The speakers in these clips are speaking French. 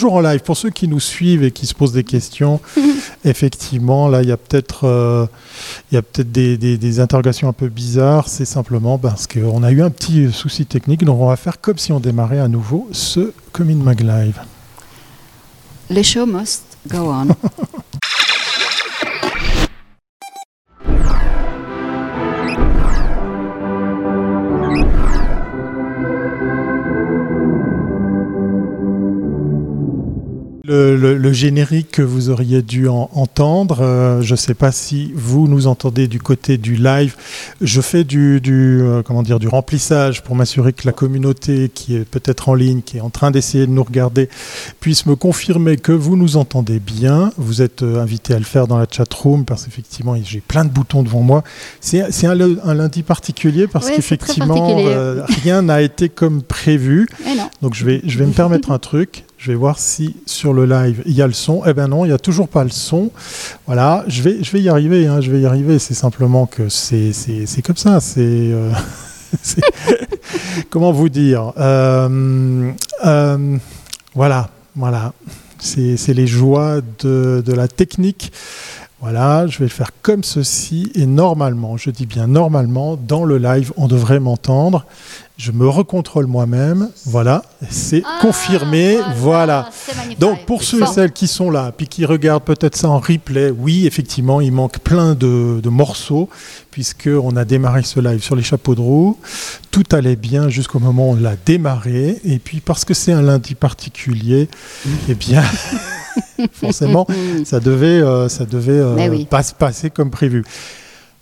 toujours en live. Pour ceux qui nous suivent et qui se posent des questions, effectivement, là, il y a peut-être euh, peut-être des, des- des interrogations un peu bizarres. C'est simplement parce qu'on a eu un petit souci technique. Donc, on va faire comme si on démarrait à nouveau ce Comin Mag Live. Les show must go on. Le, le- le générique que vous auriez dû en- entendre, euh, je ne sais pas si vous nous entendez du côté du live. Je fais du, du, euh, comment dire, du remplissage pour m'assurer que la communauté qui est peut-être en ligne, qui est en train d'essayer de nous regarder, puisse me confirmer que vous nous entendez bien. Vous êtes euh, invité à le faire dans la chat room parce qu'effectivement, j'ai plein de boutons devant moi. C'est un, lundi particulier parce Ouais, qu'effectivement, rien n'a été comme prévu. Donc je vais, je vais me permettre un truc. Je vais voir si sur le live il y a le son. Eh ben non, il n'y a toujours pas le son. Voilà, je vais, je vais y arriver. hein, je vais y arriver. C'est simplement que c'est, c'est, comme ça. C'est, euh, comment vous dire Euh, euh, Voilà, voilà. C'est, c'est les joies de, de la technique. Voilà, je vais le faire comme ceci et normalement, je dis bien normalement, dans le live, on devrait m'entendre. Je me recontrôle moi-même. Voilà, c'est Ah, confirmé. Voilà. c'est magnifique. Donc pour ceux et celles qui sont là, puis qui regardent peut-être ça en replay, oui, effectivement, il manque plein de, de morceaux, puisqu'on a démarré ce live sur les chapeaux de roue. Tout allait bien jusqu'au moment où on l'a démarré. Et puis parce que c'est un lundi particulier, eh bien, forcément, ça devait, euh, ça devait euh, oui. pas se passer comme prévu.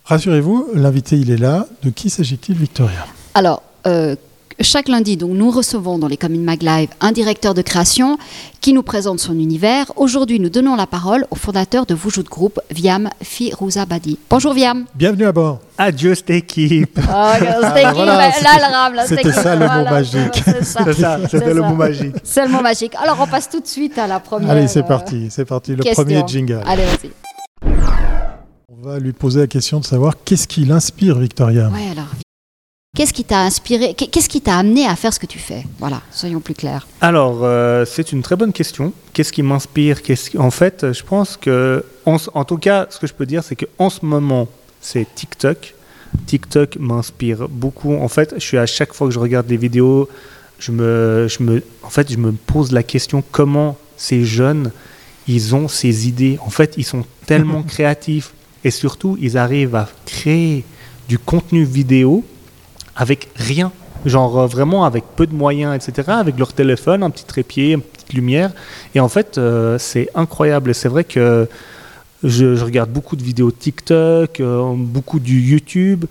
Rassurez-vous, l'invité, il est là. De qui s'agit-il, Victoria? Alors, euh, chaque lundi, donc, nous recevons dans les Communes Mag Live un directeur de création qui nous présente son univers. Aujourd'hui, nous donnons la parole au fondateur de Voujout Group, Viam Firouzabadi. Bonjour Viam. Bienvenue à bord. Adieu cette équipe. Oh, voilà, Là, c'était- ça, le mot magique. C'était le mot magique. C'est le mot magique. Alors, on passe tout de suite à la première. Allez, c'est euh, parti, c'est parti. Le question. premier jingle. Allez, vas-y. On va lui poser la question de savoir qu'est-ce qui l'inspire, Victoria? Ouais, alors. Qu'est-ce qui t'a inspiré? Qu'est- Qu'est-ce qui t'a amené à faire ce que tu fais? Voilà, soyons plus clairs. Alors, euh, c'est une très bonne question. Qu'est-ce qui m'inspire? Qu'est-ce qui- En fait, je pense que, en tout cas, ce que je peux dire, c'est qu'en ce moment, c'est TikTok. TikTok m'inspire beaucoup. En fait, je suis à chaque fois que je regarde des vidéos, je me, je me, en fait, je me pose la question comment ces jeunes, ils ont ces idées? En fait, ils sont tellement créatifs et surtout, ils arrivent à créer du contenu vidéo avec rien. Genre euh, vraiment avec peu de moyens, etc. Avec leur téléphone, un petit trépied, une petite lumière. Et en fait, euh, c'est incroyable. Et c'est vrai que je, je regarde beaucoup de vidéos TikTok, euh, beaucoup du YouTube.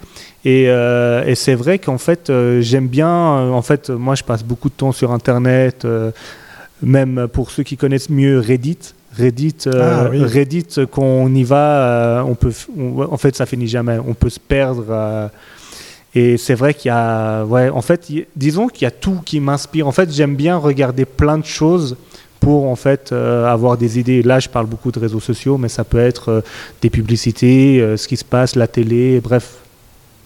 Et, euh, et c'est vrai qu'en fait, j'aime bien. en fait, moi, je passe beaucoup de temps sur Internet. même pour ceux qui connaissent mieux Reddit. Reddit, Ah, oui. Reddit, qu'on y va, on peut, on- en fait, ça finit jamais. On peut se perdre. Et c'est vrai qu'il y a, ouais, en fait, disons qu'il y a tout qui m'inspire. En fait, j'aime bien regarder plein de choses pour en fait euh, avoir des idées. Là, je parle beaucoup de réseaux sociaux, mais ça peut être euh, des publicités, euh, ce qui se passe, la télé, bref,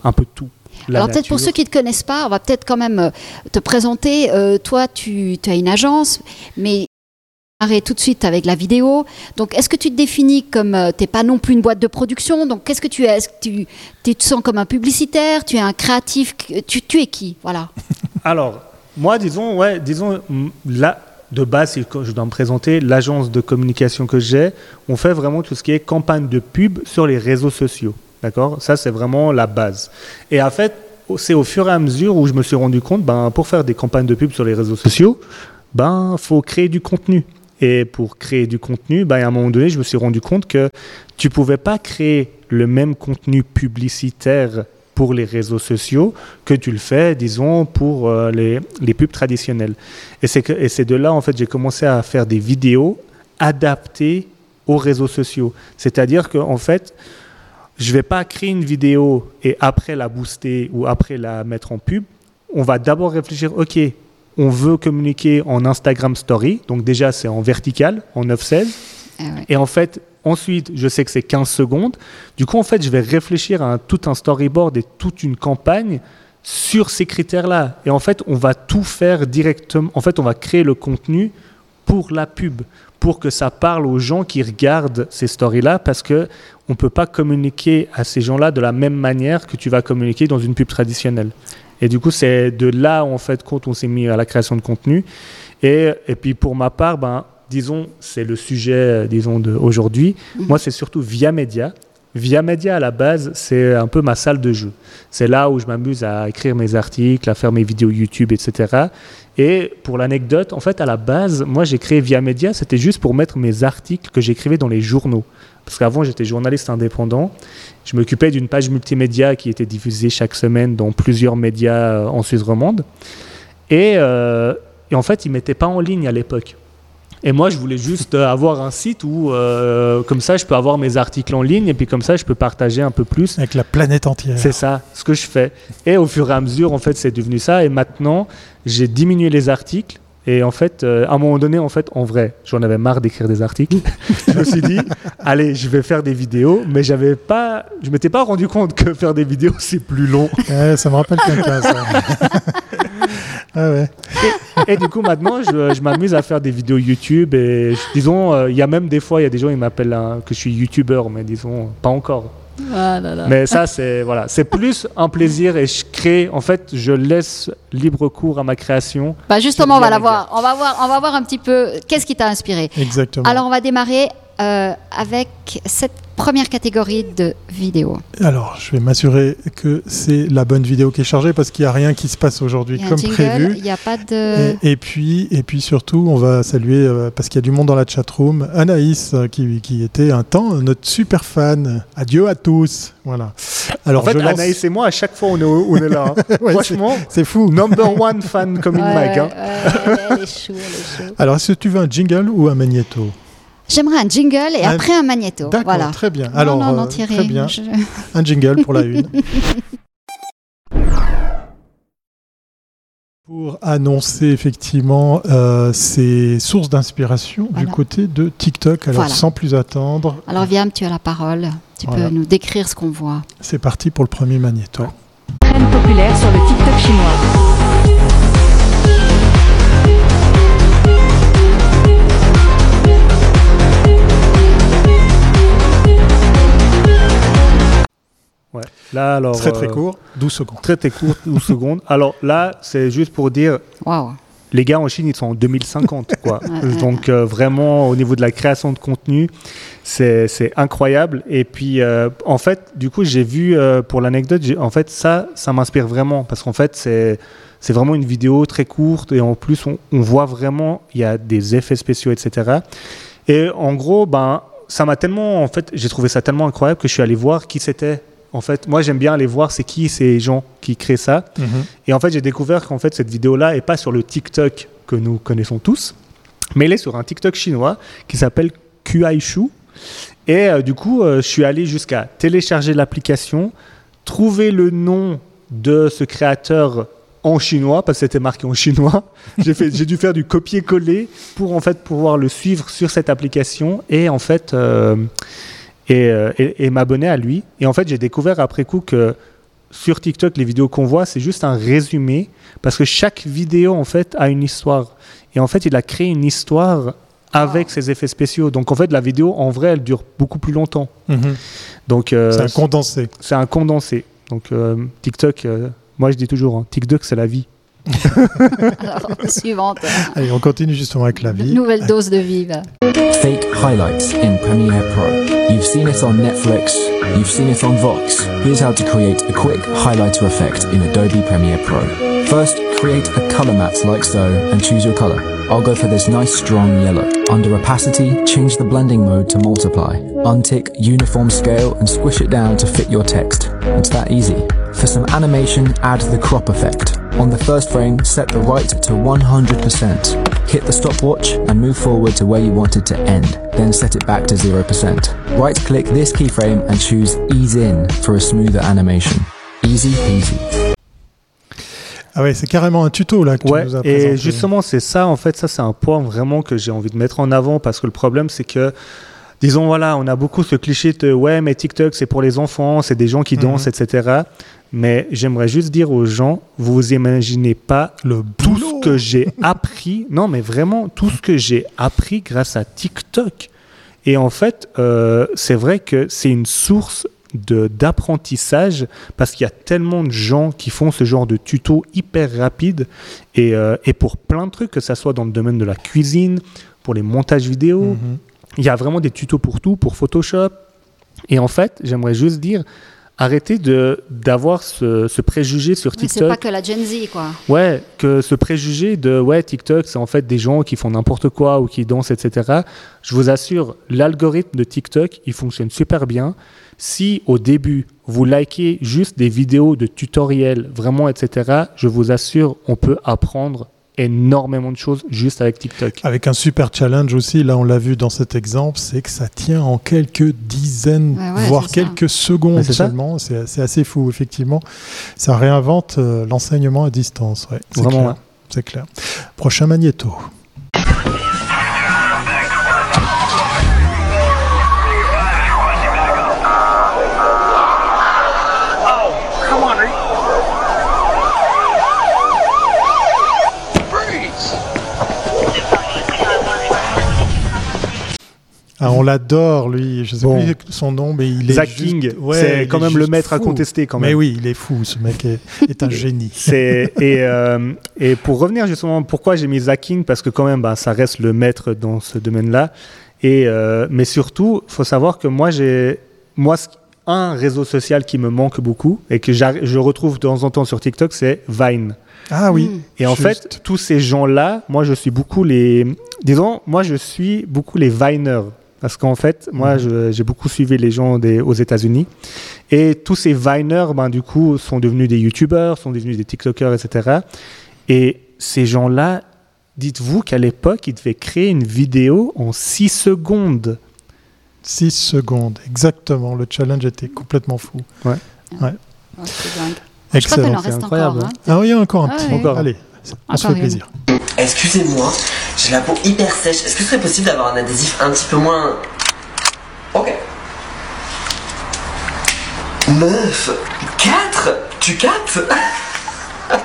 un peu de tout. La Alors peut-être pour ceux qui ne te connaissent pas, on va peut-être quand même te présenter. Toi, tu, tu as une agence, mais tout de suite avec la vidéo. Donc est-ce que tu te définis comme... tu n'es pas non plus une boîte de production, donc qu'est-ce que tu es? Est-ce que tu, te sens comme un publicitaire? Tu es un créatif? Tu, es qui? Voilà. Alors, moi, disons, ouais, disons, là, de base, je dois me présenter, l'agence de communication que j'ai, on fait vraiment tout ce qui est campagne de pub sur les réseaux sociaux. D'accord? Ça, c'est vraiment la base. Et en fait, c'est au fur et à mesure où je me suis rendu compte, ben, pour faire des campagnes de pub sur les réseaux sociaux, ben, faut créer du contenu. Et pour créer du contenu, ben, à un moment donné, je me suis rendu compte que tu pouvais pas créer le même contenu publicitaire pour les réseaux sociaux que tu le fais, disons, pour euh, les, les pubs traditionnelles. Et c'est de là, en fait, j'ai commencé à faire des vidéos adaptées aux réseaux sociaux. C'est-à-dire qu'en fait, je ne vais pas créer une vidéo et après la booster ou après la mettre en pub. On va d'abord réfléchir, OK, on veut communiquer en Instagram Story, donc déjà c'est en vertical, en 9-16. Ah ouais. Et en fait, ensuite, je sais que c'est 15 secondes. Du coup, en fait, je vais réfléchir à un- tout un storyboard et toute une campagne sur ces critères-là. Et en fait, on va tout faire directement. En fait, on va créer le contenu pour la pub, pour que ça parle aux gens qui regardent ces stories-là, parce que on peut pas communiquer à ces gens-là de la même manière que tu vas communiquer dans une pub traditionnelle. Et du coup, c'est de là, en fait, quand on s'est mis à la création de contenu. Et, et puis, pour ma part, ben, disons, c'est le sujet, euh, disons, d'aujourd'hui. Mhm. Moi, c'est surtout via média. Via média, à la base, c'est un peu ma salle de jeu. C'est là où je m'amuse à écrire mes articles, à faire mes vidéos YouTube, etc. Et pour l'anecdote, en fait, à la base, moi, j'ai créé Via Média, c'était juste pour mettre mes articles que j'écrivais dans les journaux. Parce qu'avant, j'étais journaliste indépendant. Je m'occupais d'une page multimédia qui était diffusée chaque semaine dans plusieurs médias euh, en Suisse romande. Et, euh, et en fait, ils ne mettaient pas en ligne à l'époque. Et moi, je voulais juste euh, avoir un site où, euh, comme ça, je peux avoir mes articles en ligne et puis comme ça, je peux partager un peu plus. Avec la planète entière. C'est ça, ce que je fais. Et au fur et à mesure, en fait, c'est devenu ça. Et maintenant, j'ai diminué les articles. Et en fait, euh, à un moment donné, en fait, en vrai, j'en avais marre d'écrire des articles. je me suis dit, allez, je vais faire des vidéos, mais j'avais pas, je m'étais pas rendu compte que faire des vidéos c'est plus long. Ça me rappelle quelqu'un, ça. ah ouais. Et du coup, maintenant, je, je m'amuse à faire des vidéos YouTube. Et je- disons, euh, il y a même des fois, il y a des gens qui m'appellent hein, que je suis YouTuber, mais disons, pas encore. Ah là là. Mais ça, c'est voilà, c'est plus un plaisir et je crée. En fait, je laisse libre cours à ma création. Bah justement, on va la voir. On va voir, on va voir un petit peu qu'est-ce qui t'a inspiré. Exactement. Alors, on va démarrer euh, avec cette première catégorie de vidéos. Alors, je vais m'assurer que c'est la bonne vidéo qui est chargée parce qu'il n'y a rien qui se passe aujourd'hui comme jingle, prévu. il n'y a pas de. Et, et puis, et puis surtout, on va saluer, euh, parce qu'il y a du monde dans la chatroom, Anaïs, euh, qui, qui était un temps notre super fan. Adieu à tous. Voilà. Alors, en fait, je lance- Anaïs et moi, à chaque fois, on est, on est là. hein. Ouais, Franchement, c'est fou. number one fan comme une Ouais, Mike. hein. ouais, elle est chou, elle est chou. Alors, est-ce que tu veux un jingle ou un magnéto? J'aimerais un jingle et Un- après un magnéto. D'accord, Voilà. très bien. Non, Alors, non, non, euh, Thierry. très bien. je- Un jingle pour la une. Pour annoncer effectivement euh, ces sources d'inspiration Voilà. du côté de TikTok. Alors Voilà. sans plus attendre, Alors, Viam, tu as la parole. Tu Voilà. peux nous décrire ce qu'on voit. c'est parti pour le premier magnéto. Populaire sur le TikTok chinois. Là, alors. Très très euh, court, 12 secondes. Très très court, 12 secondes. Alors là, c'est juste pour dire, Waouh. les gars en Chine, ils sont en 2050, quoi. Donc euh, vraiment, au niveau de la création de contenu, c'est incroyable. Et puis, euh, en fait, du coup, j'ai vu, euh, pour l'anecdote, en fait, ça, ça m'inspire vraiment. Parce qu'en fait, c'est c'est vraiment une vidéo très courte. Et en plus, on, on voit vraiment, il y a des effets spéciaux, etc. Et en gros, ben, ça m'a tellement, en fait, j'ai trouvé ça tellement incroyable que je suis allé voir qui c'était. En fait, moi, j'aime bien aller voir c'est qui ces gens qui créent ça. Mhm. Et en fait, j'ai découvert qu'en fait, cette vidéo-là est pas sur le TikTok que nous connaissons tous, mais elle est sur un TikTok chinois qui s'appelle Kuaishu. Et euh, du coup, euh, je suis allé jusqu'à télécharger l'application, trouver le nom de ce créateur en chinois, parce que c'était marqué en chinois. J'ai fait- j'ai dû faire du copier-coller pour en fait pouvoir le suivre sur cette application et en fait euh, et, euh, et- et m'abonner à lui. Et en fait, j'ai découvert après coup que sur TikTok, les vidéos qu'on voit, c'est juste un résumé parce que chaque vidéo en fait a une histoire. Et en fait, il a créé une histoire avec ses effets spéciaux. Donc en fait, la vidéo en vrai, elle dure beaucoup plus longtemps. Mhm. Donc euh, C'est un condensé. c'est un condensé. Donc euh, TikTok, euh, moi je dis toujours, hein, TikTok c'est la vie. Alors, suivante. Allez, on continue justement avec la vie. Nouvelle dose de vive. Fake highlights in Premiere Pro. You've seen it on Netflix, you've seen it on Vox. Here's how to create a quick highlighter effect in Adobe Premiere Pro. First, create a color matte like so and choose your color. I'll go for this nice strong yellow. Under opacity, change the blending mode to multiply. Untick uniform scale and squish it down to fit your text. It's that easy. For some animation, add the crop effect. On the first frame, set the right to 100%. Hit the stopwatch and move forward to where you want it to end, then set it back to 0%. Right click this keyframe and choose Ease In for a smoother animation. Easy peasy. Ah ouais, c'est carrément un tuto là que tu Ouais, nous as et présenté. justement, c'est ça, en fait, ça, c'est un point vraiment que j'ai envie de mettre en avant parce que le problème, c'est que disons voilà, on a beaucoup ce cliché de ouais, mais TikTok c'est pour les enfants, c'est des gens qui dansent, etc. Mais j'aimerais juste dire aux gens, vous imaginez pas Le tout ce que j'ai appris, non mais vraiment tout ce que j'ai appris grâce à TikTok. Et en fait, euh, c'est vrai que c'est une source d'apprentissage parce qu'il y a tellement de gens qui font ce genre de tutos hyper rapides et, euh, et pour plein de trucs, que ça soit dans le domaine de la cuisine, pour les montages vidéo, Mhm. il y a vraiment des tutos pour tout, pour Photoshop. Et en fait, j'aimerais juste dire, arrêtez de d'avoir ce, ce préjugé sur Oui, c'est TikTok. pas que la Gen Z, quoi. Ouais, que ce préjugé de ouais TikTok, c'est en fait des gens qui font n'importe quoi ou qui dansent, etc. Je vous assure, l'algorithme de TikTok, il fonctionne super bien. Si au début vous likez juste des vidéos de tutoriels, vraiment, etc. Je vous assure, on peut apprendre énormément de choses juste avec TikTok. Avec un super challenge aussi, là on l'a vu dans cet exemple, c'est que ça tient en quelques dizaines, Ouais, ouais, voire quelques secondes seulement. C'est c'est assez fou, effectivement. Ça réinvente euh, l'enseignement à distance. Ouais, c'est Vraiment, clair. ouais. C'est clair. Prochain magnéto. Ah, on l'adore, lui. Je sais Bon. plus son nom, mais il est Zach juste- King, Ouais, c'est il quand même le maître à contester quand Mais même. oui, il est fou. Ce mec est, est un génie. C'est et, euh, et pour revenir justement, pourquoi j'ai mis Zach King? Parce que quand même, bah, ça reste le maître dans ce domaine-là. Et euh, mais surtout, faut savoir que moi j'ai moi un réseau social qui me manque beaucoup et que je retrouve de temps en temps sur TikTok, c'est Vine. Ah oui. Mm. Et en Juste. fait, tous ces gens-là, moi je suis beaucoup les, disons, moi je suis beaucoup les Viners. Parce qu'en fait, moi, Mhm. j'ai beaucoup suivi les gens des, aux États-Unis. Et tous ces Viners, ben, du coup, sont devenus des YouTubers, sont devenus des TikTokers, etc. Et ces gens-là, dites-vous qu'à l'époque, ils devaient créer une vidéo en 6 secondes. 6 secondes, exactement. Le challenge était complètement fou. C'est dingue. Je crois qu'il Excellent. en c'est reste incroyable, encore. hein. Ah oui, il y a encore un Ah petit. ouais. Encore. Allez, on se Encore fait une. plaisir. Excusez-moi, j'ai la peau hyper sèche. Est-ce que ce serait possible d'avoir un adhésif un petit peu moins. Ok. Meuf 4 Tu captes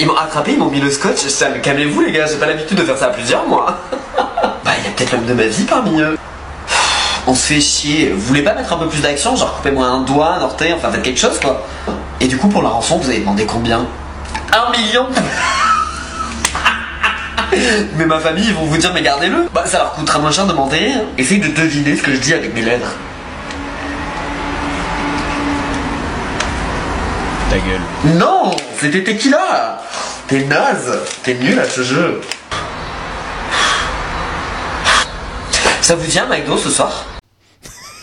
Ils m'ont attrapé, ils m'ont mis le scotch. Calmez-vous les gars, j'ai pas l'habitude de faire ça à plusieurs moi. bah, il y a peut-être l'homme de ma vie parmi eux. On se fait chier. Vous voulez pas mettre un peu plus d'action Genre, coupez-moi un doigt, un orteil, enfin faites quelque chose quoi. Et du coup, pour la rançon, vous avez demandé combien? Un million mais ma famille, ils vont vous dire, mais gardez-le. Bah, ça leur coûtera moins cher de demander. Essaye de deviner ce que je dis avec mes lèvres. Ta gueule. Non, c'était tequila. T'es naze. T'es nul à ce jeu. Ça vous vient, McDo, ce soir?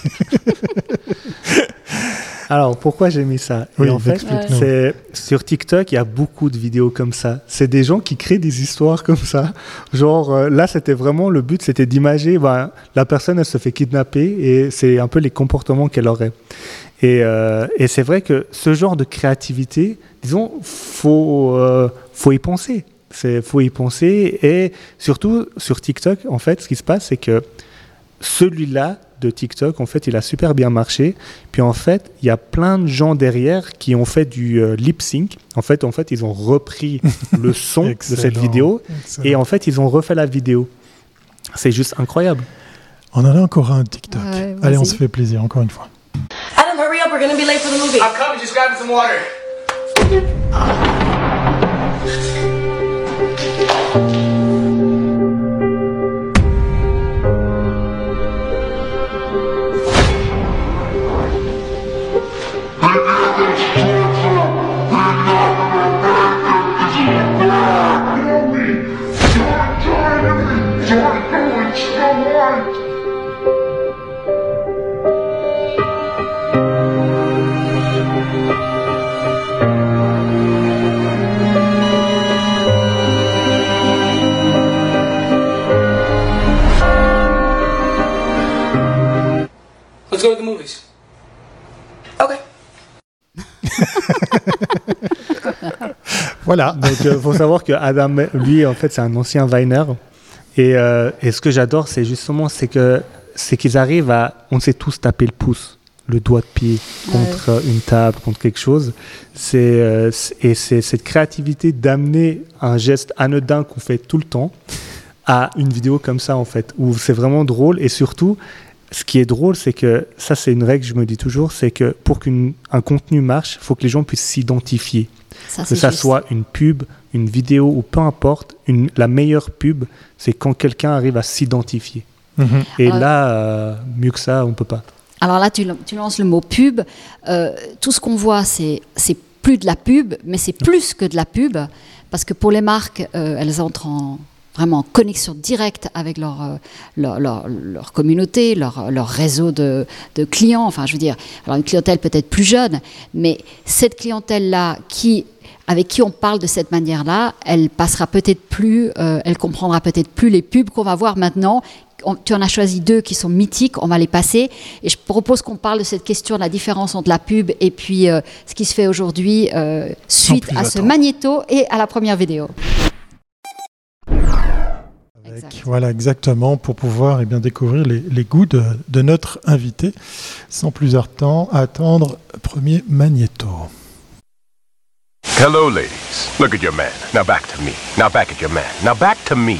Alors, pourquoi j'ai mis ça? Et Oui, en fait, c'est sur TikTok, il y a beaucoup de vidéos comme ça. C'est des gens qui créent des histoires comme ça. Genre, euh, là, c'était vraiment le but, c'était d'imager, ben, la personne, elle se fait kidnapper et c'est un peu les comportements qu'elle aurait. Et, euh, et c'est vrai que ce genre de créativité, disons, faut, euh, faut y penser. C'est, faut y penser. Et surtout, sur TikTok, en fait, ce qui se passe, c'est que celui-là de TikTok, en fait, il a super bien marché. Puis en fait, il y a plein de gens derrière qui ont fait du euh, lip sync. En fait, en fait, ils ont repris le son de cette vidéo Excellent. et en fait, ils ont refait la vidéo. C'est juste incroyable. On en a encore un TikTok. Ouais, Allez, on se fait plaisir, encore une fois. Adam, hurry up. We're gonna be late for the movie. I'm coming, just grab me some water. Voilà. Donc, il faut savoir que Adam, lui, en fait, c'est un ancien Viner. Et, euh, et ce que j'adore, c'est justement, c'est que c'est qu'ils arrivent à, on sait tous taper le pouce, le doigt de pied contre euh, une table, contre quelque chose. C'est euh, c'est- et c'est cette créativité d'amener un geste anodin qu'on fait tout le temps à une vidéo comme ça en fait, où c'est vraiment drôle et surtout. Ce qui est drôle, c'est que ça, c'est une règle que je me dis toujours, c'est que pour qu'un contenu marche, il faut que les gens puissent s'identifier Ça, que ça juste. soit une pub, une vidéo ou peu importe, une, la meilleure pub, c'est quand quelqu'un arrive à s'identifier. Mhm. Et là, euh, mieux que ça, on peut pas. Alors là, tu, tu lances le mot pub. Euh, tout ce qu'on voit, c'est c'est plus de la pub, mais c'est plus que de la pub, parce que pour les marques, euh, elles entrent en vraiment en connexion directe avec leur, euh, leur, leur- leur communauté, leur, leur réseau de, de clients. Enfin, je veux dire, alors une clientèle peut-être plus jeune, mais cette clientèle-là qui avec qui on parle de cette manière-là, elle passera peut-être plus, euh, elle comprendra peut-être plus les pubs qu'on va voir maintenant. On- tu en as choisi deux qui sont mythiques, on va les passer. Et je propose qu'on parle de cette question de la différence entre la pub et puis euh, ce qui se fait aujourd'hui euh, suite à ce magnéto et à la première vidéo. Avec- Exact. voilà, exactement, pour pouvoir eh bien, découvrir les, les goûts de, de notre invité. Sans plus temps, attendre premier magnéto. Hello, ladies. Look at your man. Now back to me. Now back at your man. Now back to me.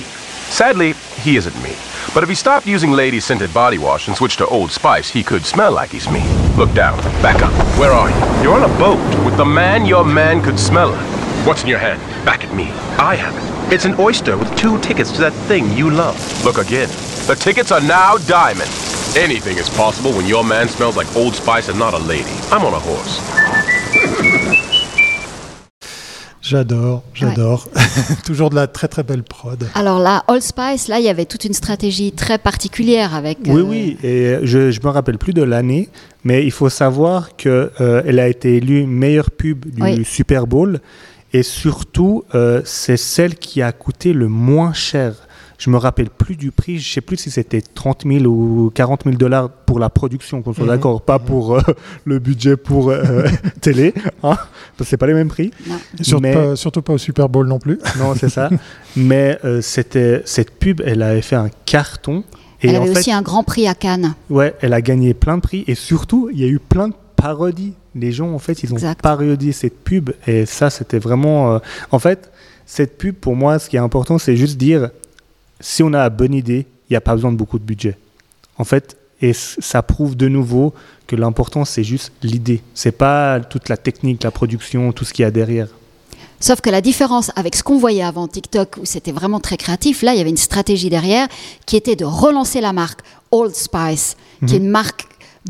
Sadly, he isn't me. But if he stopped using lady scented body wash and switched to Old Spice, he could smell like he's me. Look down. Back up. Where are you? You're on a boat with the man your man could smell like. What's in your hand? Back at me. I have it. It's an oyster with two tickets to that thing you love. Look again. The tickets are now diamond. Anything is possible when your man smells like Old Spice and not a lady. I'm on a horse. J'adore, j'adore. Toujours de la très très belle prod. Alors là, Old Spice, là, il y avait toute une stratégie très particulière avec. Oui, euh, oui, et je ne me rappelle plus de l'année, mais il faut savoir qu'elle a été élue meilleure pub du Oui. Super Bowl, et surtout, euh, c'est celle qui a coûté le moins cher. Je me rappelle plus du prix, je sais plus si c'était 30 000 ou 40 000 dollars pour la production, qu'on soit Mhm. d'accord, pas pour euh, le budget pour euh, télé, hein, parce que c'est pas les mêmes prix. Surtout, Mais- pas, surtout pas au Super Bowl non plus. Non, c'est ça. Mais euh, c'était cette pub, elle avait fait un carton. Et Elle en avait fait, aussi un grand prix à Cannes. Ouais, elle a gagné plein de prix et surtout, il y a eu plein de parodies. Les gens, en fait, ils ont Exact. parodié cette pub et ça, c'était vraiment. euh, En fait, cette pub, pour moi, ce qui est important, c'est juste dire si on a la bonne idée, il n'y a pas besoin de beaucoup de budget. En fait, et ça prouve de nouveau que l'important, c'est juste l'idée. C'est pas toute la technique, la production, tout ce qu'il y a derrière. Sauf que la différence avec ce qu'on voyait avant TikTok, où c'était vraiment très créatif, là, il y avait une stratégie derrière qui était de relancer la marque Old Spice, qui est une marque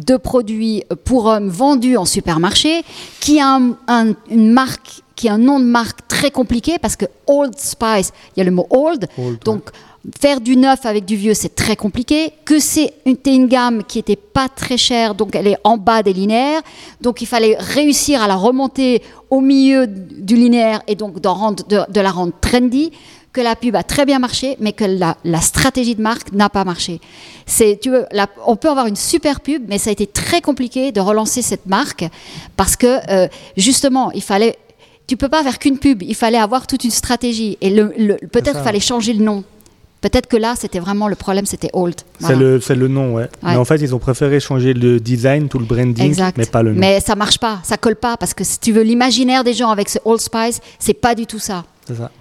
de produits pour hommes vendus en supermarché, qui a un- un- une marque, qui a un nom de marque très compliqué parce que Old Spice, il y a le mot old, Old, donc faire du neuf avec du vieux, c'est très compliqué. Que c'est une, c'était une gamme qui était pas très chère, donc elle est en bas des linéaires. Donc il fallait réussir à la remonter au milieu du linéaire et donc d'en rendre, de, de la rendre trendy. Que la pub a très bien marché, mais que la, la stratégie de marque n'a pas marché. C'est, tu veux, la- on peut avoir une super pub, mais ça a été très compliqué de relancer cette marque parce que euh, justement, il fallait tu peux pas faire qu'une pub, il fallait avoir toute une stratégie. Et le, le- peut-être fallait changer le nom. Peut-être que là, c'était vraiment le problème, c'était Old. C'est le, c'est le nom, ouais. Mais en fait, ils ont préféré changer le design, tout le branding, Exact. mais pas le nom. Mais ça marche pas, ça colle pas, parce que si tu veux l'imaginaire des gens avec ce Old Spice, c'est pas du tout ça. C'est ça.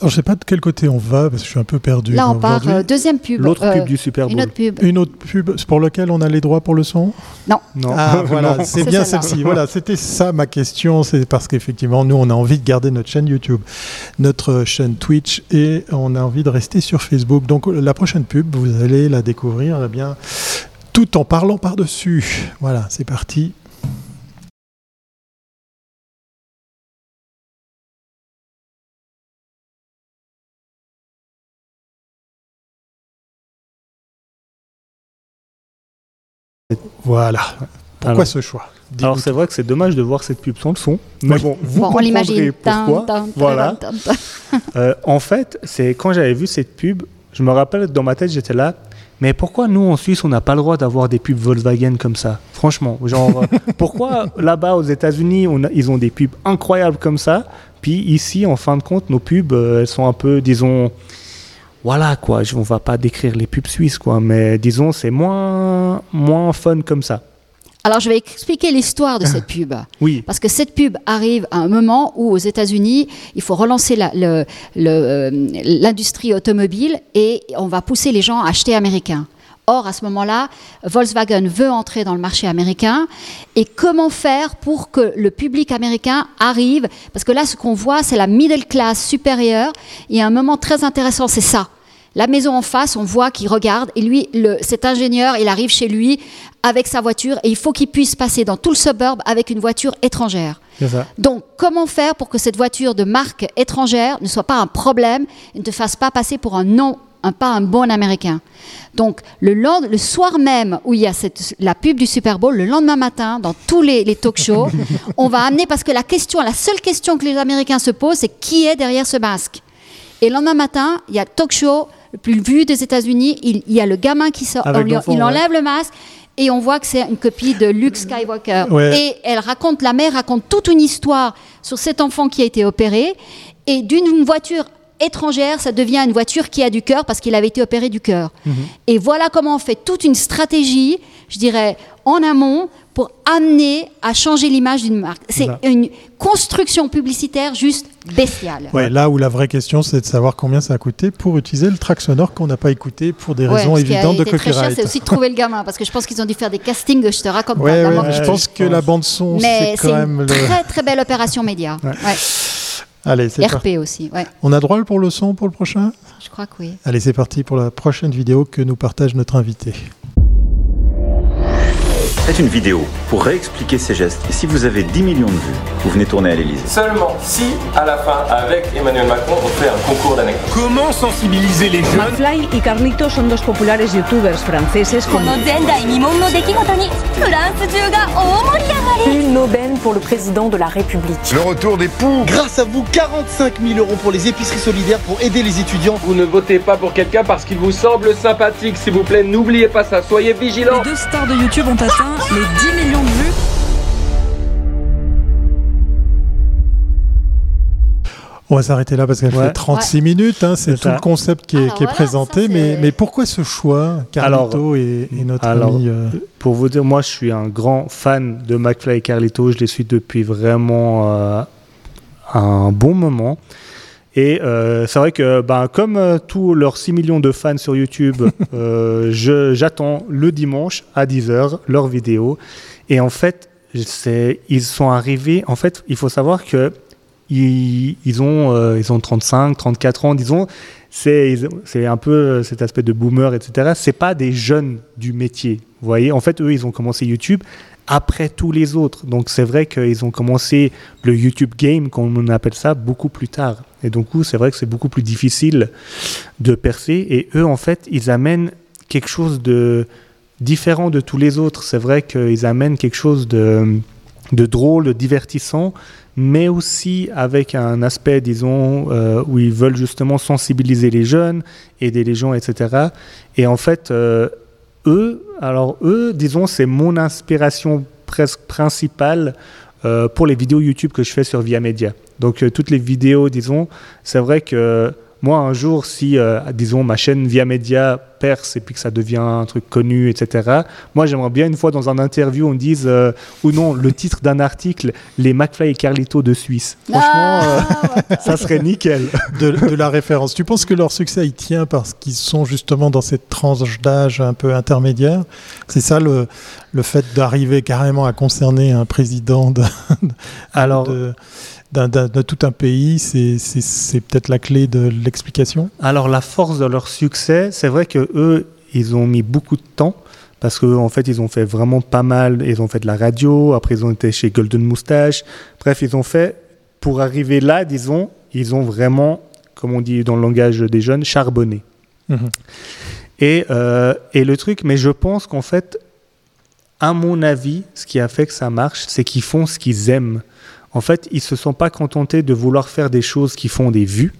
Alors, je sais pas de quel côté on va, parce que je suis un peu perdu. Là, on part euh, deuxième pub. L'autre euh, pub du Super Bowl. Une autre pub. Une autre pub c'est pour laquelle on a les droits pour le son? Non. Non. Ah voilà, c'est bien celle-ci. Voilà, c'était ça ma question. C'est parce qu'effectivement, nous, on a envie de garder notre chaîne YouTube, notre chaîne Twitch et on a envie de rester sur Facebook. Donc la prochaine pub, vous allez la découvrir eh bien, tout en parlant par-dessus. Voilà, c'est parti. Voilà. Pourquoi Alors- ce choix? Alors c'est vrai que c'est dommage de voir cette pub sans le son, mais bon, vous Bon, on comprendrez l'imagine. pourquoi. Voilà. Euh, en fait, c'est quand j'avais vu cette pub, je me rappelle dans ma tête, j'étais là. Mais pourquoi nous en Suisse, on n'a pas le droit d'avoir des pubs Volkswagen comme ça? Franchement, genre, euh, pourquoi là-bas aux États-Unis, on ils ont des pubs incroyables comme ça, puis ici, en fin de compte, nos pubs, euh, elles sont un peu, disons, voilà quoi, je- on va pas décrire les pubs suisses quoi, mais disons c'est moins moins fun comme ça. Alors, je vais expliquer l'histoire de cette pub. Oui. Parce que cette pub arrive à un moment où, aux États-Unis, il faut relancer euh, l'industrie automobile et on va pousser les gens à acheter américain. Or, à ce moment-là, Volkswagen veut entrer dans le marché américain. Et comment faire pour que le public américain arrive? Parce que là, ce qu'on voit, c'est la middle class supérieure. Il y a un moment très intéressant, c'est ça. La maison en face, on voit qu'il regarde et lui, le, cet ingénieur, il arrive chez lui avec sa voiture et il faut qu'il puisse passer dans tout le suburb avec une voiture étrangère. Ça. Donc, comment faire pour que cette voiture de marque étrangère ne soit pas un problème et ne te fasse pas passer pour un non, un, pas un bon américain? Donc, le, lend- le soir même où il y a cette, la pub du Super Bowl, le lendemain matin, dans tous les, les talk shows, on va amener, parce que la question, la seule question que les Américains se posent, c'est qui est derrière ce masque? Et le lendemain matin, il y a talk show plus vu des États-Unis, il, il y a le gamin qui sort, on il ouais. enlève le masque. Et on voit que c'est une copie de Luke Skywalker. Ouais. Et elle raconte, la mère raconte toute une histoire sur cet enfant qui a été opéré. Et d'une voiture étrangère, ça devient une voiture qui a du cœur parce qu'il avait été opéré du cœur. Et voilà comment on fait toute une stratégie, je dirais, en amont pour amener à changer l'image d'une marque. C'est une construction publicitaire juste bestiale. Ouais, là où la vraie question, c'est de savoir combien ça a coûté pour utiliser le track sonore qu'on n'a pas écouté pour des raisons évidentes de copyright. c'est aussi de trouver le gamin, parce que je pense qu'ils ont dû faire des castings, je te raconte pas. Ouais, la ouais, je pense que la bande son, c'est quand même une le. très très belle opération média. Allez, c'est parti. RP aussi, ouais. On a droit pour le son pour le prochain? Je crois que oui. Allez, c'est parti pour la prochaine vidéo que nous partage notre invité est une vidéo pour réexpliquer ces gestes. Et si vous avez 10 millions de vues, vous venez tourner à l'Elysée. Seulement si, à la fin, avec Emmanuel Macron, on fait un concours d'anecdotes. Comment sensibiliser les jeunes McFly et Carlito sont deux populaires youtubers franceses. Une aubaine pour le président de la République. Le retour des poux. Grâce à vous, 45 000 euros pour les épiceries solidaires pour aider les étudiants. Vous ne votez pas pour quelqu'un parce qu'il vous semble sympathique. S'il vous plaît, n'oubliez pas ça. Soyez vigilants. Les deux stars de YouTube ont atteint les 10 millions de vues. On va s'arrêter là parce qu'elle Ouais. fait 36 minutes. hein, c'est tout ça. le concept qui est, Alors qui est voilà, présenté. ça, mais, pourquoi ce choix, Carlito Alors- et, et notre alors, ami euh, Pour vous dire, moi, je suis un grand fan de McFly et Carlito. Je les suis depuis vraiment euh, un bon moment. Et euh, c'est vrai que, ben, comme euh, tous leurs 6 millions de fans sur YouTube, euh, je- j'attends le dimanche à 10h leur vidéo. Et en fait, ils sont arrivés. En fait, il faut savoir que ils, ils ont, euh, ils ont 35, 34 ans, disons. C'est un peu euh, cet aspect de boomer, etc. C'est pas des jeunes du métier. Vous voyez, en fait, eux, ils ont commencé YouTube après tous les autres. Donc, c'est vrai qu'ils ont commencé le YouTube game, comme on appelle ça, beaucoup plus tard. Et donc, c'est vrai que c'est beaucoup plus difficile de percer. Et eux, en fait, ils amènent quelque chose de différent de tous les autres. C'est vrai qu'ils amènent quelque chose de, drôle, de divertissant, mais aussi avec un aspect, disons, euh, où ils veulent justement sensibiliser les jeunes, aider les gens, etc. Et en fait, euh, eux, alors eux, disons, c'est mon inspiration presque principale pour les vidéos YouTube que je fais sur Via Media. Donc euh, toutes les vidéos, disons, c'est vrai que moi, un jour, si, euh, disons, ma chaîne Via Media perce et puis que ça devient un truc connu, etc., moi, j'aimerais bien une fois dans un interview, on dise, euh, ou non, le titre d'un article, les McFly et Carlito de Suisse. Franchement, euh, ça serait nickel. de, de la référence. Tu penses que leur succès il tient parce qu'ils sont justement dans cette tranche d'âge un peu intermédiaire? C'est ça le, le fait d'arriver carrément à concerner un président de, Alors, de, de tout un pays, c'est- c'est c'est peut-être la clé de l'explication? Alors la force de leur succès, c'est vrai que eux, ils ont mis beaucoup de temps parce qu'en en fait, ils ont fait vraiment pas mal. Ils ont fait de la radio, après ils ont été chez Golden Moustache. Bref, ils ont fait pour arriver là, disons, ils ont vraiment, comme on dit dans le langage des jeunes, charbonné. Mhm. Et, euh, et le truc, mais je pense qu'en fait, à mon avis, ce qui a fait que ça marche, c'est qu'ils font ce qu'ils aiment. En fait, ils se sont pas contentés de vouloir faire des choses qui font des vues.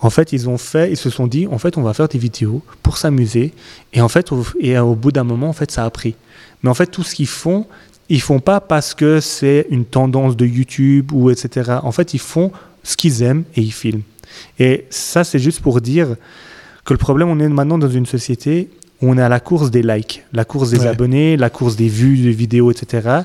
En fait, ils ont fait, ils se sont dit, en fait, on va faire des vidéos pour s'amuser. Et en fait, au, et au bout d'un moment, en fait, ça a pris. Mais en fait, tout ce qu'ils font, ils font pas parce que c'est une tendance de YouTube ou etc. En fait, ils font ce qu'ils aiment et ils filment. Et ça, c'est juste pour dire que le problème, on est maintenant dans une société on est à la course des likes, la course des Ouais. abonnés, la course des vues des vidéos, etc.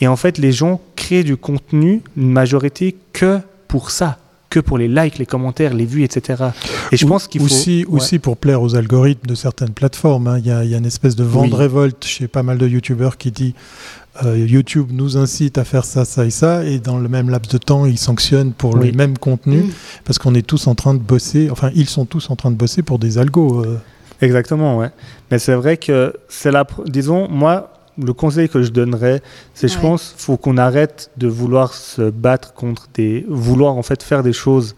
Et en fait, les gens créent du contenu, une majorité, que pour ça, que pour les likes, les commentaires, les vues, etc. Et je Ou- pense qu'il faut aussi, ouais. aussi pour plaire aux algorithmes de certaines plateformes. hein. Il y, a, il y a une espèce de vent Oui. de révolte chez pas mal de youtubeurs qui dit euh, YouTube nous incite à faire ça, ça et ça, et dans le même laps de temps, ils sanctionnent pour Oui. les mêmes contenus Mm. parce qu'on est tous en train de bosser. Enfin, ils sont tous en train de bosser pour des algos. euh. Exactement, ouais. Mais c'est vrai que c'est la, disons, moi, le conseil que je donnerais, c'est, je pense, faut qu'on arrête de vouloir se battre contre des, vouloir en fait faire des choses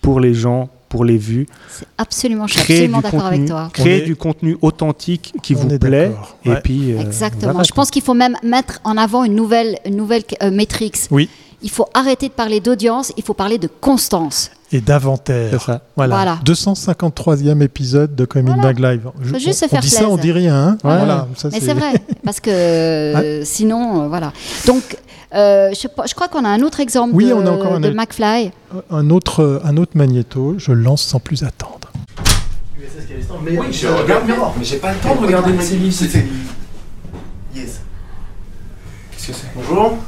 pour les gens, pour les vues, C'est absolument, je suis absolument d'accord avec toi. créer est- du contenu authentique qui On vous plaît, et ouais. puis euh, Exactement. voilà, je pense qu'il faut même mettre en avant une nouvelle, une nouvelle euh, métrix. Oui. Il faut arrêter de parler d'audience, il faut parler de constance. Et d'inventaire. C'est ça. Voilà. Voilà. 253e épisode de Coming Back Live. Je- Faut juste on, se faire on dit ça, on dit rien. hein. Ouais. Voilà, ça, Mais c'est vrai, parce que euh, sinon, euh, voilà. Donc, euh, je, crois qu'on a un autre exemple Oui, de, on a encore un de autre. McFly. Un autre, un autre magnéto, je le lance sans plus attendre. Oui, je regarde, mais, mais j'ai pas le temps de regarder. C'était. Yes. Qu'est-ce que c'est? Bonjour.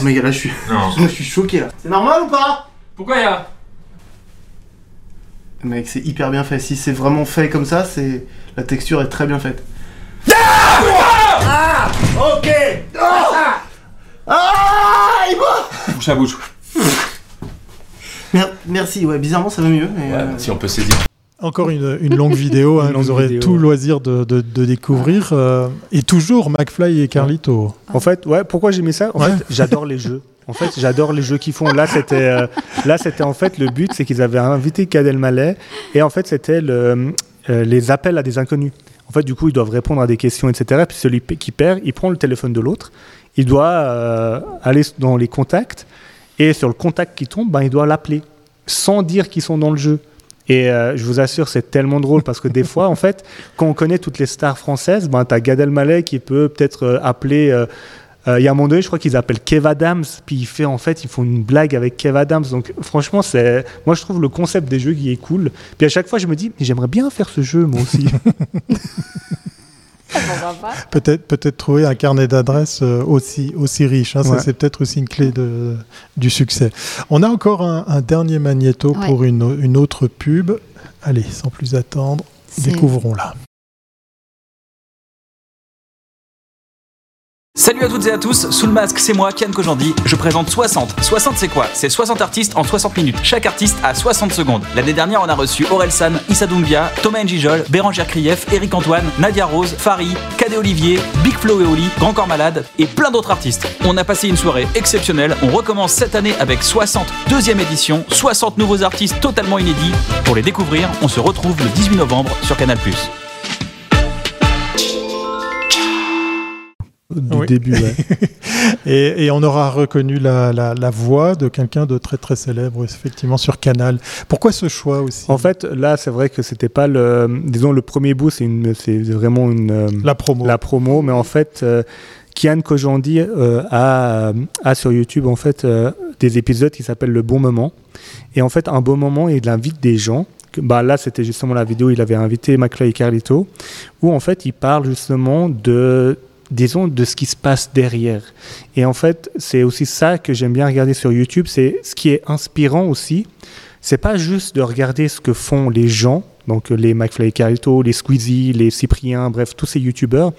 Oh mais gars, là je suis. Non. Je suis choqué là. C'est normal ou pas Pourquoi y a Mec, c'est hyper bien fait. Si c'est vraiment fait comme ça, c'est la texture est très bien faite. Ah Ok Ah Ah il va Bouche à bouche. Mer- Merci, ouais, bizarrement ça va mieux. mais, Ouais, euh, si on peut saisir. Encore une, une longue vidéo, hein, Une longue vous aurez vidéo, tout loisir de, de- de découvrir. euh, et toujours McFly et Carlito. En fait, ouais, pourquoi j'ai mis ça? En Ouais. fait, j'adore les jeux. En fait, j'adore les jeux qu'ils font. Là, c'était, euh, là, c'était en fait le but, c'est qu'ils avaient invité Gad Elmaleh et en fait, c'était le, euh, les appels à des inconnus. En fait, du coup, ils doivent répondre à des questions, etc. Puis celui qui perd, il prend le téléphone de l'autre, il doit euh, aller dans les contacts et sur le contact qui tombe, ben, il doit l'appeler sans dire qu'ils sont dans le jeu. Et euh, je vous assure, c'est tellement drôle parce que des fois, en fait, quand on connaît toutes les stars françaises, ben, tu as Gad Elmaleh qui peut peut-être euh, appeler. euh, euh, Il y a un moment donné, je crois qu'ils appellent Kev Adams, puis il fait en fait, ils font une blague avec Kev Adams. Donc franchement, c'est, moi je trouve le concept des jeux qui est cool. Puis à chaque fois, je me dis, j'aimerais bien faire ce jeu moi aussi. Peut-être peut trouver un carnet d'adresses euh, aussi, aussi riche. hein. Ouais. c'est peut-être aussi une clé de, du succès. On a encore un, un dernier magnéto Ouais. pour une, une autre pub. Allez, sans plus attendre, découvrons-la. Salut à toutes et à tous, sous le masque, c'est moi, Kian Kojandi. Je présente 60. 60 c'est quoi? C'est 60 artistes en 60 minutes. Chaque artiste a 60 secondes. L'année dernière, on a reçu Aurel San, Issa Doumbia, Thomas Njijol, Bérangère Krief, Eric Antoine, Nadia Rose, Fari, Cadet Olivier, Big Flo et Oli, Grand Corps Malade et plein d'autres artistes. On a passé une soirée exceptionnelle. On recommence cette année avec 60 deuxième édition, 60 nouveaux artistes totalement inédits. Pour les découvrir, on se retrouve le 18 novembre sur Canal+. Du Oui. début, ouais. Et, et on aura reconnu la, la- la voix de quelqu'un de très très célèbre, effectivement, sur Canal. Pourquoi ce choix aussi? En fait, là, c'est vrai que c'était pas le, disons, le premier bout, c'est une, c'est vraiment une, euh, La promo. la promo, mais en fait, euh, Kian Kojandi euh, a, a sur YouTube en fait euh, des épisodes qui s'appellent Le Bon Moment. Et en fait, un bon moment, il invite des gens. que- Bah là, c'était justement la vidéo, il avait invité McFly et Carlito, où en fait, il parle justement de, disons, de ce qui se passe derrière. Et en fait, c'est aussi ça que j'aime bien regarder sur YouTube, c'est ce qui est inspirant aussi. C'est pas juste de regarder ce que font les gens, donc les McFly et Carlito, les Squeezie, les Cyprien, bref, tous ces YouTubeurs,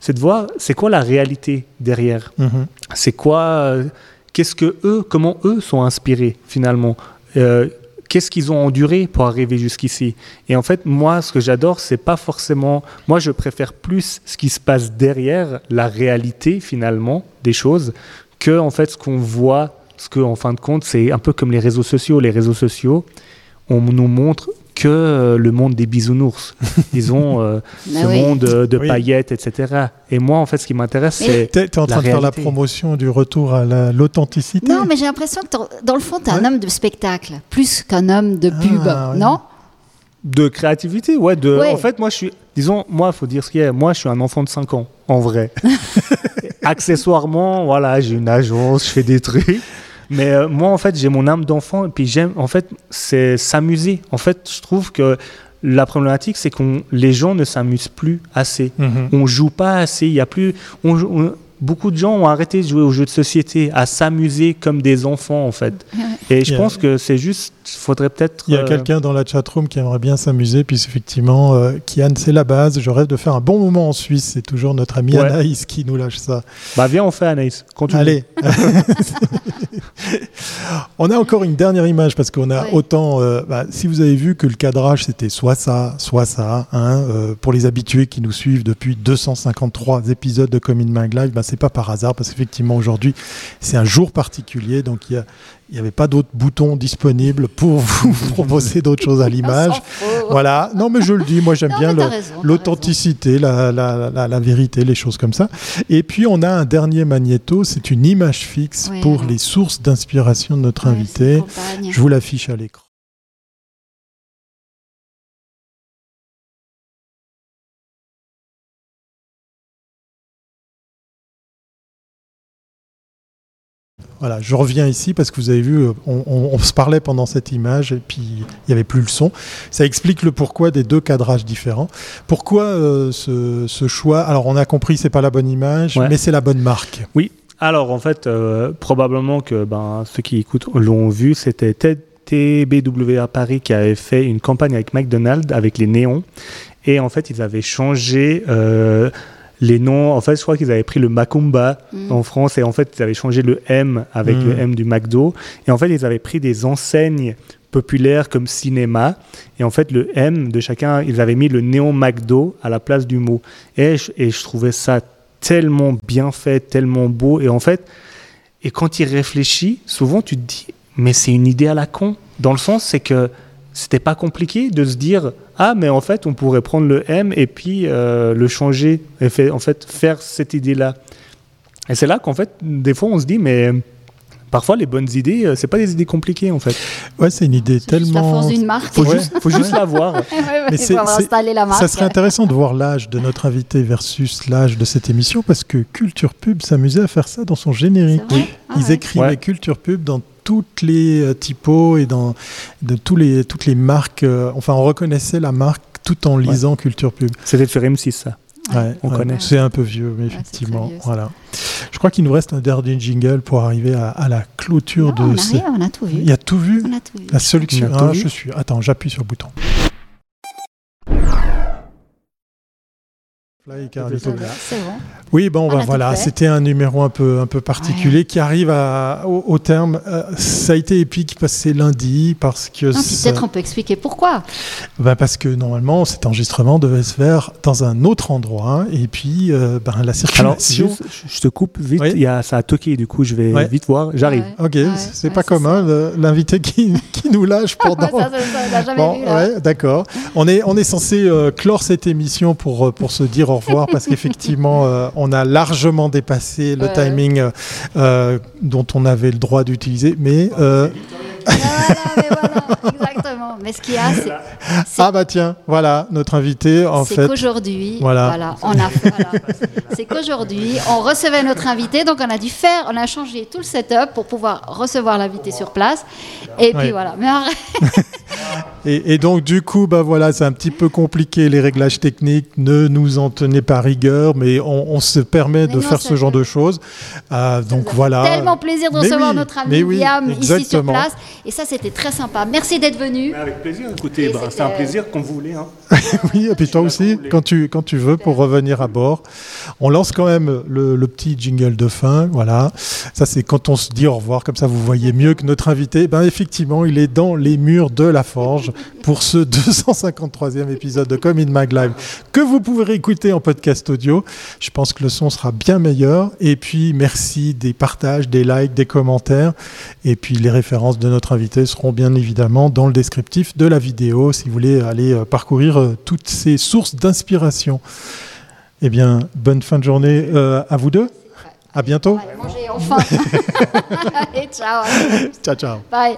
c'est de voir c'est quoi la réalité derrière. Mhm. C'est quoi, euh, qu'est-ce que eux, comment eux sont inspirés finalement. Euh, Qu'est-ce qu'ils ont enduré pour arriver jusqu'ici Et en fait, moi, ce que j'adore, c'est pas forcément. Moi, je préfère plus ce qui se passe derrière la réalité finalement des choses que en fait ce qu'on voit. Ce que, en fin de compte, c'est un peu comme les réseaux sociaux. Les réseaux sociaux, on nous montre que euh, le monde des bisounours. Disons, euh, Ah ce oui. monde euh, de Oui. paillettes, etc. Et moi, en fait, ce qui m'intéresse, c'est. T'es t'es en train de faire la promotion du retour à la- l'authenticité Non, mais j'ai l'impression que dans le fond, tu es un homme de spectacle, plus qu'un homme de pub, Ah, ouais. non? De créativité, ouais. De, Ouais. En fait, moi, je suis. Disons, moi, il faut dire ce qu'il y a. Moi, je suis un enfant de 5 ans, en vrai. Accessoirement, voilà, j'ai une agence, je fais des trucs. Mais euh, moi, en fait, j'ai mon âme d'enfant et puis j'aime, en fait, c'est s'amuser. En fait, je trouve que la problématique, c'est que les gens ne s'amusent plus assez. Mhm. On joue pas assez. Il y a plus. on joue- on- beaucoup de gens ont arrêté de jouer aux jeux de société, à s'amuser comme des enfants, en fait. Et je pense que c'est juste. Faudrait peut-être. Il y a euh, quelqu'un dans la chatroom qui aimerait bien s'amuser, puis effectivement, euh, Kian, c'est la base. Je rêve de faire un bon moment en Suisse. C'est toujours notre ami Ouais. Anaïs qui nous lâche ça. Bah viens, on fait Anaïs. Continue. Allez. on a encore une dernière image parce qu'on a autant. euh, bah, si vous avez vu que le cadrage c'était soit ça, soit ça, hein, euh, pour les habitués qui nous suivent depuis 253 épisodes de Commune Mag Live, bah, c'est pas par hasard parce qu'effectivement aujourd'hui c'est un jour particulier, donc il y a il n'y avait pas d'autres boutons disponibles pour vous proposer d'autres choses à l'image. Voilà. Non, mais je le dis, moi j'aime bien l'authenticité, la, la, la, la vérité, les choses comme ça. Et puis on a un dernier magnéto, c'est une image fixe pour les sources d'inspiration de notre invité. Je vous l'affiche à l'écran. Voilà, je reviens ici parce que vous avez vu, euh, on, on- on se parlait pendant cette image et puis il n'y avait plus le son. Ça explique le pourquoi des deux cadrages différents. Pourquoi euh, ce, ce choix? Alors on a compris, c'est pas la bonne image, Ouais. mais c'est la bonne marque. Oui. Alors, en fait, euh, probablement que ben, ceux qui écoutent l'ont vu, c'était Ted- TBW à Paris qui avait fait une campagne avec McDonald's avec les néons. Et en fait, ils avaient changé euh, les noms. En fait, je crois qu'ils avaient pris le Macumba Mm. en France et en fait, ils avaient changé le M avec Mm. le M du McDo. Et en fait, ils avaient pris des enseignes populaires comme cinéma. Et en fait, le M de chacun, ils avaient mis le néon McDo à la place du mot. Et je, et je trouvais ça tellement bien fait, tellement beau. Et en fait, et quand il réfléchit, souvent tu te dis, mais c'est une idée à la con. Dans le sens, c'est que c'était pas compliqué de se dire, ah, mais en fait, on pourrait prendre le M et puis euh, le changer, et fait, en fait, faire cette idée-là. Et c'est là qu'en fait, des fois, on se dit, mais parfois, les bonnes idées, euh, c'est pas des idées compliquées, en fait. Ouais, c'est une idée tellement. la force d'une marque. Faut Ouais. juste, faut juste la voir. Ouais, ouais, Mais il c'est- installer la marque. Ça serait intéressant de voir l'âge de notre invité versus l'âge de cette émission parce que Culture Pub s'amusait à faire ça dans son générique. Ah Ils ouais. écrivaient Ouais. Culture Pub dans toutes les euh, typos et dans de tous les, toutes les marques. euh, enfin, on reconnaissait la marque tout en lisant Culture Pub. C'était sur M6, ça. Ouais, on ouais, connaît. C'est un peu vieux, mais effectivement. vieux, voilà. Je crois qu'il nous reste un dernier jingle pour arriver à, à la clôture Non, de on a ce- rien, on a tout vu. Il y a tout vu? On a tout vu. La solution. Ah, je suis. Attends, j'appuie sur le bouton. Fly, Carlito. Voilà, C'est bon. Oui, bon, On bah, voilà, c'était un numéro un peu, un peu particulier qui arrive à, au, au terme. Euh, ça a été épique parce que c'est lundi, parce que ça- peut-être on peut expliquer pourquoi. bah, parce que normalement cet enregistrement devait se faire dans un autre endroit, hein, et puis euh, ben, la Alors, circulation. juste, je- je te coupe vite. Oui. Il y a, ça a toqué, du coup, je vais Ouais. vite voir. J'arrive. Ouais. Ok, Ouais, c'est ouais, pas commun l'invité qui, qui nous lâche pendant. ça, ça, ça, on l'a jamais Bon, d'accord. On est, on est censé euh, clore cette émission pour, pour se dire au revoir parce qu'effectivement, euh, on a largement dépassé le Ouais. timing euh, euh, dont on avait le droit d'utiliser. Mais. Voilà, mais voilà, Mais ce qu'il y a, c'est c'est- ah bah tiens, voilà, notre invité, en c'est fait. qu'aujourd'hui, Voilà. voilà. on a, voilà. c'est qu'aujourd'hui, on recevait notre invité, donc on a dû faire, on a changé tout le setup pour pouvoir recevoir l'invité sur place. Et puis voilà. Mais arrête. Et, et donc, du coup, bah voilà, c'est un petit peu compliqué les réglages techniques. Ne nous en tenez pas rigueur, mais on, on se permet Mais de non, faire ce genre de choses. Euh, donc voilà. Tellement plaisir de Mais recevoir oui, notre ami oui, William ici sur place. Et ça, c'était très sympa. Merci d'être venu. Avec plaisir, écoutez, bah, c'est un plaisir qu'on voulait. Hein. Oui, et puis toi aussi, quand tu, quand tu veux, pour revenir à bord. On lance quand même le, le petit jingle de fin. Voilà. Ça, c'est quand on se dit au revoir, comme ça vous voyez mieux que notre invité. Ben, effectivement, il est dans les murs de la Forge pour ce 253e épisode de Come in Mag Live que vous pouvez réécouter en podcast audio. Je pense que le son sera bien meilleur. Et puis, merci des partages, des likes, des commentaires. Et puis, les références de notre invité seront bien évidemment dans le descriptif de la vidéo si vous voulez aller euh, parcourir euh, toutes ces sources d'inspiration. Eh bien, bonne fin de journée euh, à vous deux. À bientôt. Et ciao. Ciao, ciao. Bye.